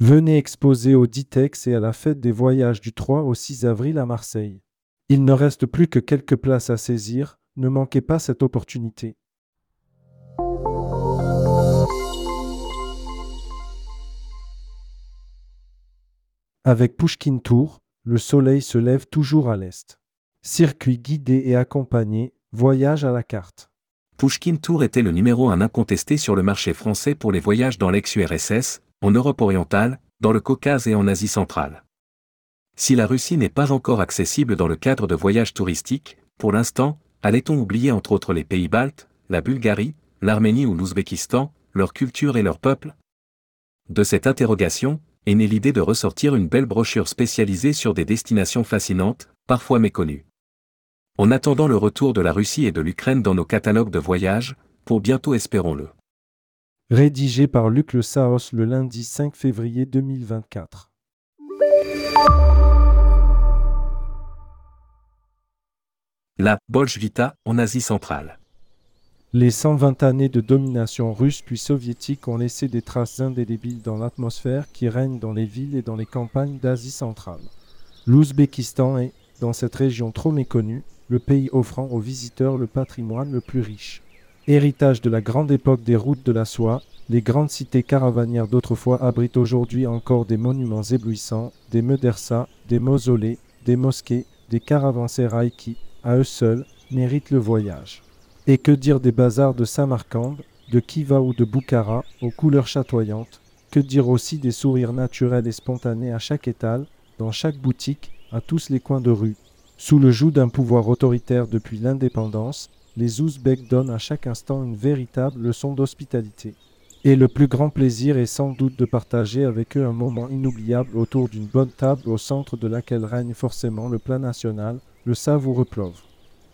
Venez exposer au Ditex et à la fête des voyages du 3 au 6 avril à Marseille. Il ne reste plus que quelques places à saisir, ne manquez pas cette opportunité. Avec Pushkin Tour, le soleil se lève toujours à l'est. Circuit guidé et accompagné, voyage à la carte. Pushkin Tour était le numéro un incontesté sur le marché français pour les voyages dans l'ex-URSS, en Europe orientale, dans le Caucase et en Asie centrale. Si la Russie n'est pas encore accessible dans le cadre de voyages touristiques, pour l'instant, allait-on oublier entre autres les pays baltes, la Bulgarie, l'Arménie ou l'Ouzbékistan, leur culture et leur peuple? De cette interrogation, est née l'idée de ressortir une belle brochure spécialisée sur des destinations fascinantes, parfois méconnues. En attendant le retour de la Russie et de l'Ukraine dans nos catalogues de voyages, pour bientôt espérons-le. Rédigé par Luc Le Saos le lundi 5 février 2024. La Bolshevita en Asie centrale. Les 120 années de domination russe puis soviétique ont laissé des traces indélébiles dans l'atmosphère qui règne dans les villes et dans les campagnes d'Asie centrale. L'Ouzbékistan est, dans cette région trop méconnue, le pays offrant aux visiteurs le patrimoine le plus riche. Héritage de la grande époque des routes de la soie, les grandes cités caravanières d'autrefois abritent aujourd'hui encore des monuments éblouissants, des médersas, des mausolées, des mosquées, des caravansérails qui, à eux seuls, méritent le voyage. Et que dire des bazars de Samarcande, de Kiva ou de Boukhara, aux couleurs chatoyantes? Que dire aussi des sourires naturels et spontanés à chaque étal, dans chaque boutique, à tous les coins de rue? Sous le joug d'un pouvoir autoritaire depuis l'indépendance, les Ouzbeks donnent à chaque instant une véritable leçon d'hospitalité. Et le plus grand plaisir est sans doute de partager avec eux un moment inoubliable autour d'une bonne table au centre de laquelle règne forcément le plat national, le savoureux plov.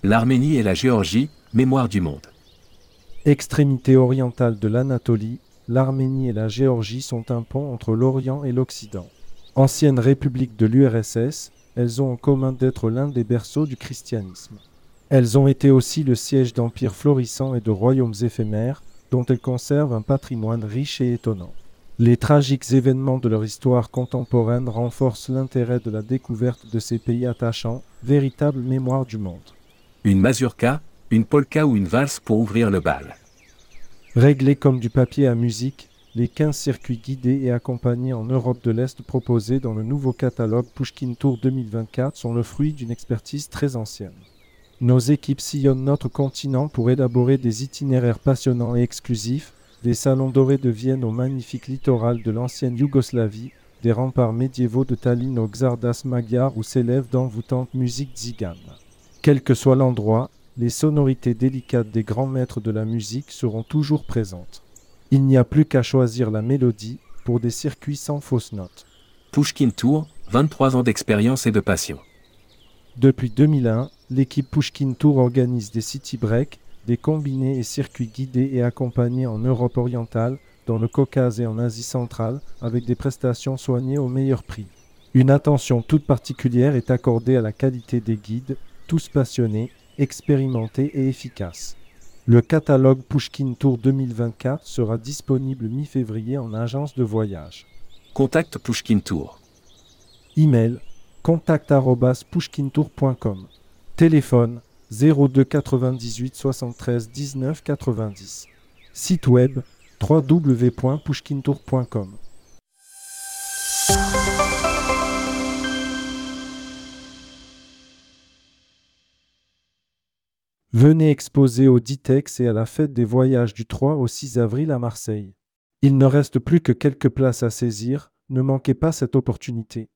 L'Arménie et la Géorgie, mémoire du monde. Extrémité orientale de l'Anatolie, l'Arménie et la Géorgie sont un pont entre l'Orient et l'Occident. Anciennes républiques de l'URSS, elles ont en commun d'être l'un des berceaux du christianisme. Elles ont été aussi le siège d'empires florissants et de royaumes éphémères, dont elles conservent un patrimoine riche et étonnant. Les tragiques événements de leur histoire contemporaine renforcent l'intérêt de la découverte de ces pays attachants, véritable mémoire du monde. Une mazurka, une polka ou une valse pour ouvrir le bal. Réglés comme du papier à musique, les 15 circuits guidés et accompagnés en Europe de l'Est proposés dans le nouveau catalogue Pushkin Tour 2024 sont le fruit d'une expertise très ancienne. Nos équipes sillonnent notre continent pour élaborer des itinéraires passionnants et exclusifs, des salons dorés de Vienne au magnifique littoral de l'ancienne Yougoslavie, des remparts médiévaux de Tallinn au Xardas Magyar où s'élève d'envoûtantes musiques tziganes. Quel que soit l'endroit, les sonorités délicates des grands maîtres de la musique seront toujours présentes. Il n'y a plus qu'à choisir la mélodie pour des circuits sans fausses notes. Pushkin Tour, 23 ans d'expérience et de passion. Depuis 2001, l'équipe Pushkin Tour organise des city breaks, des combinés et circuits guidés et accompagnés en Europe orientale, dans le Caucase et en Asie centrale, avec des prestations soignées au meilleur prix. Une attention toute particulière est accordée à la qualité des guides, tous passionnés, expérimentés et efficaces. Le catalogue Pushkin Tour 2024 sera disponible mi-février en agence de voyage. Contact Pushkin Tour. Email contact@pushkintour.com. Téléphone 02 98 73 19 90. Site web www.pushkintour.com. Venez exposer au Ditex et à la fête des voyages du 3 au 6 avril à Marseille. Il ne reste plus que quelques places à saisir, ne manquez pas cette opportunité.